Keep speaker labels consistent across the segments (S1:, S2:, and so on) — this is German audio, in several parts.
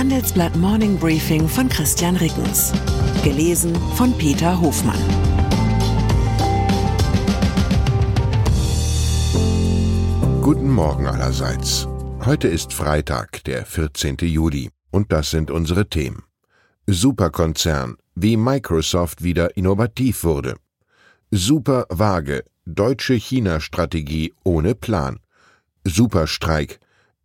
S1: Handelsblatt Morning Briefing von Christian Rickens. Gelesen von Peter Hofmann.
S2: Guten Morgen allerseits. Heute ist Freitag, der 14. Juli, und das sind unsere Themen. Superkonzern, wie Microsoft wieder innovativ wurde. Super vage, deutsche China-Strategie ohne Plan. Superstreik,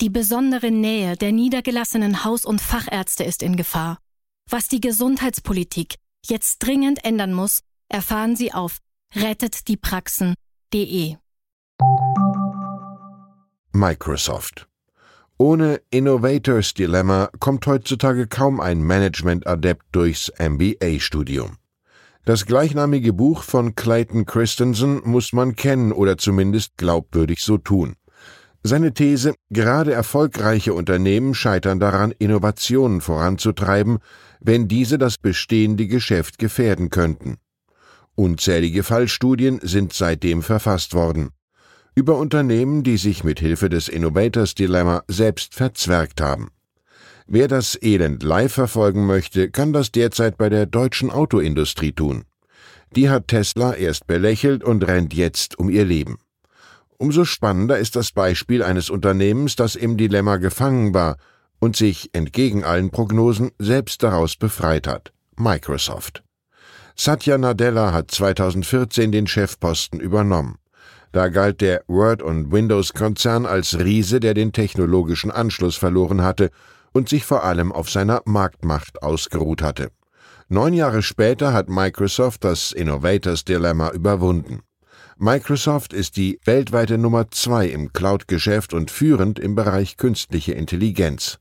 S3: Die besondere Nähe der niedergelassenen Haus- und Fachärzte ist in Gefahr. Was die Gesundheitspolitik jetzt dringend ändern muss, erfahren Sie auf rettetdiepraxen.de.
S2: Microsoft. Ohne Innovators Dilemma kommt heutzutage kaum ein Management-Adept durchs MBA-Studium. Das gleichnamige Buch von Clayton Christensen muss man kennen oder zumindest glaubwürdig so tun. Seine These, gerade erfolgreiche Unternehmen scheitern daran, Innovationen voranzutreiben, wenn diese das bestehende Geschäft gefährden könnten. Unzählige Fallstudien sind seitdem verfasst worden über Unternehmen, die sich mit Hilfe des Innovators Dilemma selbst verzwergt haben. Wer das Elend live verfolgen möchte, kann das derzeit bei der deutschen Autoindustrie tun. Die hat Tesla erst belächelt und rennt jetzt um ihr Leben. Umso spannender ist das Beispiel eines Unternehmens, das im Dilemma gefangen war und sich entgegen allen Prognosen selbst daraus befreit hat. Microsoft. Satya Nadella hat 2014 den Chefposten übernommen. Da galt der Word- und Windows-Konzern als Riese, der den technologischen Anschluss verloren hatte und sich vor allem auf seiner Marktmacht ausgeruht hatte. Neun Jahre später hat Microsoft das Innovators Dilemma überwunden. Microsoft ist die weltweite Nummer zwei im Cloud-Geschäft und führend im Bereich künstliche Intelligenz.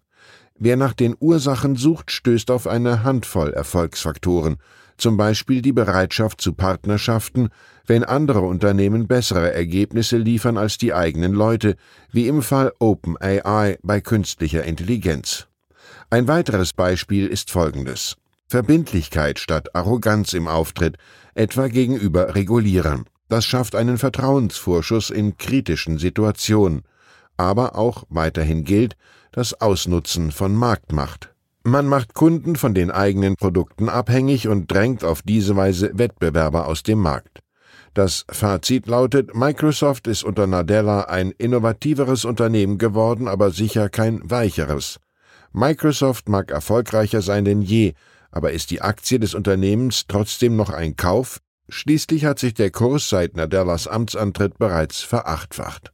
S2: Wer nach den Ursachen sucht, stößt auf eine Handvoll Erfolgsfaktoren, zum Beispiel die Bereitschaft zu Partnerschaften, wenn andere Unternehmen bessere Ergebnisse liefern als die eigenen Leute, wie im Fall OpenAI bei künstlicher Intelligenz. Ein weiteres Beispiel ist folgendes. Verbindlichkeit statt Arroganz im Auftritt, etwa gegenüber Regulierern. Das schafft einen Vertrauensvorschuss in kritischen Situationen. Aber auch weiterhin gilt das Ausnutzen von Marktmacht. Man macht Kunden von den eigenen Produkten abhängig und drängt auf diese Weise Wettbewerber aus dem Markt. Das Fazit lautet, Microsoft ist unter Nadella ein innovativeres Unternehmen geworden, aber sicher kein weicheres. Microsoft mag erfolgreicher sein denn je, aber ist die Aktie des Unternehmens trotzdem noch ein Kauf? Schließlich hat sich der Kurs seit Nadellas Amtsantritt bereits verachtfacht.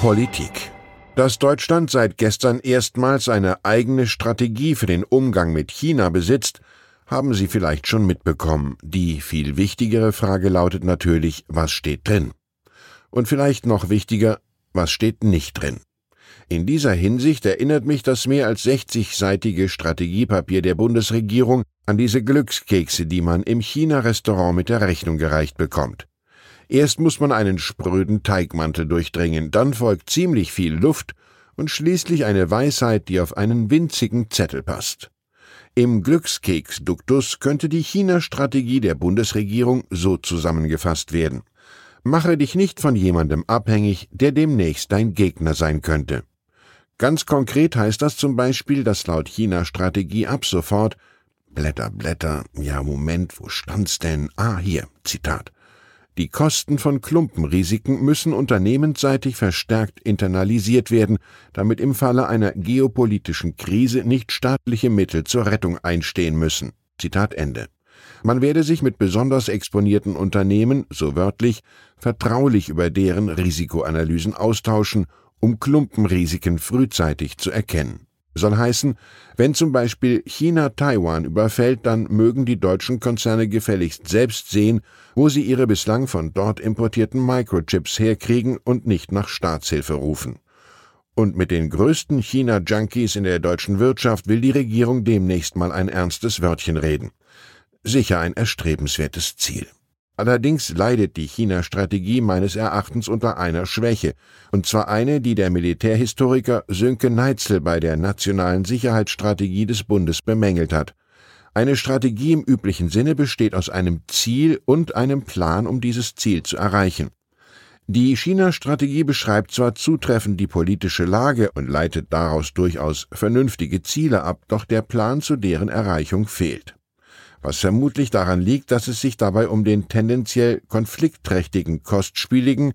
S2: Politik dass Deutschland seit gestern erstmals eine eigene Strategie für den Umgang mit China besitzt, haben Sie vielleicht schon mitbekommen. Die viel wichtigere Frage lautet natürlich, was steht drin? Und vielleicht noch wichtiger, was steht nicht drin? In dieser Hinsicht erinnert mich das mehr als 60-seitige Strategiepapier der Bundesregierung an diese Glückskekse, die man im China-Restaurant mit der Rechnung gereicht bekommt. Erst muss man einen spröden Teigmantel durchdringen, dann folgt ziemlich viel Luft und schließlich eine Weisheit, die auf einen winzigen Zettel passt. Im Glückskeksduktus könnte die China-Strategie der Bundesregierung so zusammengefasst werden. Mache dich nicht von jemandem abhängig, der demnächst dein Gegner sein könnte. Ganz konkret heißt das zum Beispiel, dass laut China-Strategie ab sofort Blätter, Blätter, ja Moment, wo stand's denn? Ah, hier, Zitat. Die Kosten von Klumpenrisiken müssen unternehmensseitig verstärkt internalisiert werden, damit im Falle einer geopolitischen Krise nicht staatliche Mittel zur Rettung einstehen müssen. Zitat Ende. Man werde sich mit besonders exponierten Unternehmen, so wörtlich, vertraulich über deren Risikoanalysen austauschen, um Klumpenrisiken frühzeitig zu erkennen. Soll heißen, wenn zum Beispiel China Taiwan überfällt, dann mögen die deutschen Konzerne gefälligst selbst sehen, wo sie ihre bislang von dort importierten Microchips herkriegen und nicht nach Staatshilfe rufen. Und mit den größten China-Junkies in der deutschen Wirtschaft will die Regierung demnächst mal ein ernstes Wörtchen reden. Sicher ein erstrebenswertes Ziel. Allerdings leidet die China-Strategie meines Erachtens unter einer Schwäche, und zwar eine, die der Militärhistoriker Sönke Neitzel bei der nationalen Sicherheitsstrategie des Bundes bemängelt hat. Eine Strategie im üblichen Sinne besteht aus einem Ziel und einem Plan, um dieses Ziel zu erreichen. Die China-Strategie beschreibt zwar zutreffend die politische Lage und leitet daraus durchaus vernünftige Ziele ab, doch der Plan zu deren Erreichung fehlt. Was vermutlich daran liegt, dass es sich dabei um den tendenziell konfliktträchtigen, kostspieligen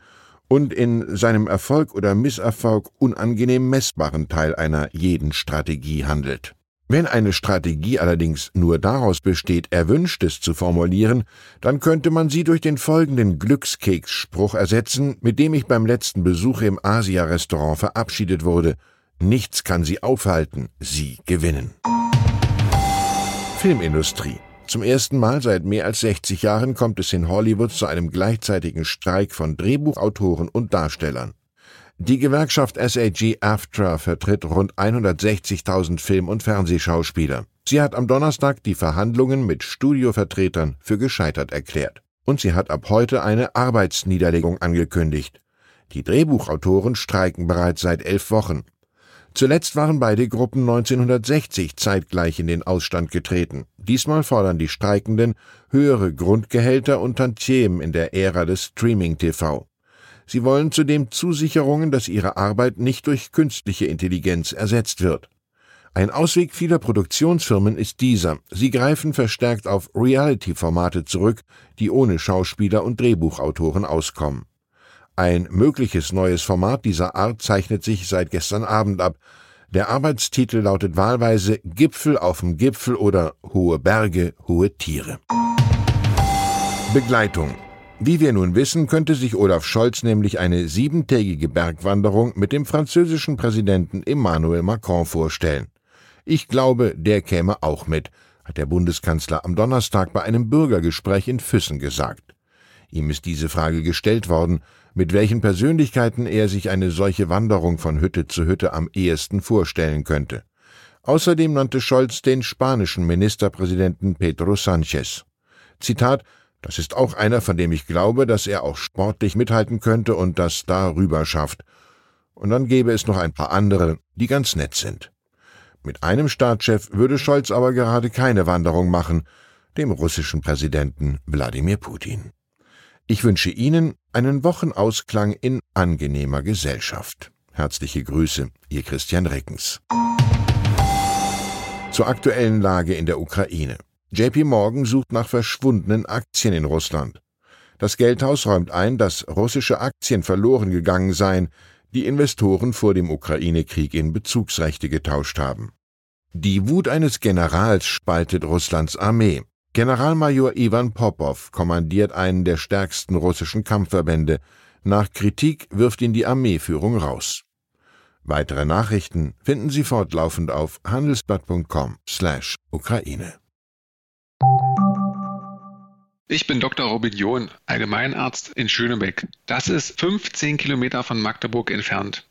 S2: und in seinem Erfolg oder Misserfolg unangenehm messbaren Teil einer jeden Strategie handelt. Wenn eine Strategie allerdings nur daraus besteht, Erwünschtes zu formulieren, dann könnte man sie durch den folgenden Glückskeksspruch ersetzen, mit dem ich beim letzten Besuch im Asia-Restaurant verabschiedet wurde. Nichts kann sie aufhalten, sie gewinnen. Filmindustrie. Zum ersten Mal seit mehr als 60 Jahren kommt es in Hollywood zu einem gleichzeitigen Streik von Drehbuchautoren und Darstellern. Die Gewerkschaft SAG-AFTRA vertritt rund 160.000 Film- und Fernsehschauspieler. Sie hat am Donnerstag die Verhandlungen mit Studiovertretern für gescheitert erklärt. Und sie hat ab heute eine Arbeitsniederlegung angekündigt. Die Drehbuchautoren streiken bereits seit elf Wochen. Zuletzt waren beide Gruppen 1960 zeitgleich in den Ausstand getreten. Diesmal fordern die Streikenden höhere Grundgehälter und Tantiemen in der Ära des Streaming-TV. Sie wollen zudem Zusicherungen, dass ihre Arbeit nicht durch künstliche Intelligenz ersetzt wird. Ein Ausweg vieler Produktionsfirmen ist dieser. Sie greifen verstärkt auf Reality-Formate zurück, die ohne Schauspieler und Drehbuchautoren auskommen. Ein mögliches neues Format dieser Art zeichnet sich seit gestern Abend ab. Der Arbeitstitel lautet wahlweise Gipfel auf dem Gipfel oder Hohe Berge, hohe Tiere. Begleitung wie wir nun wissen, könnte sich Olaf Scholz nämlich eine siebentägige Bergwanderung mit dem französischen Präsidenten Emmanuel Macron vorstellen. Ich glaube, der käme auch mit, hat der Bundeskanzler am Donnerstag bei einem Bürgergespräch in Füssen gesagt. Ihm ist diese Frage gestellt worden, mit welchen Persönlichkeiten er sich eine solche Wanderung von Hütte zu Hütte am ehesten vorstellen könnte. Außerdem nannte Scholz den spanischen Ministerpräsidenten Pedro Sánchez. Zitat das ist auch einer, von dem ich glaube, dass er auch sportlich mithalten könnte und das darüber schafft. Und dann gäbe es noch ein paar andere, die ganz nett sind. Mit einem Staatschef würde Scholz aber gerade keine Wanderung machen, dem russischen Präsidenten Wladimir Putin. Ich wünsche Ihnen einen Wochenausklang in angenehmer Gesellschaft. Herzliche Grüße, Ihr Christian Reckens. Zur aktuellen Lage in der Ukraine. JP Morgan sucht nach verschwundenen Aktien in Russland. Das Geldhaus räumt ein, dass russische Aktien verloren gegangen seien, die Investoren vor dem Ukraine-Krieg in Bezugsrechte getauscht haben. Die Wut eines Generals spaltet Russlands Armee. Generalmajor Ivan Popov kommandiert einen der stärksten russischen Kampfverbände. Nach Kritik wirft ihn die Armeeführung raus. Weitere Nachrichten finden Sie fortlaufend auf handelsblatt.com/Ukraine.
S4: Ich bin Dr. Robin John, Allgemeinarzt in Schönebeck. Das ist 15 Kilometer von Magdeburg entfernt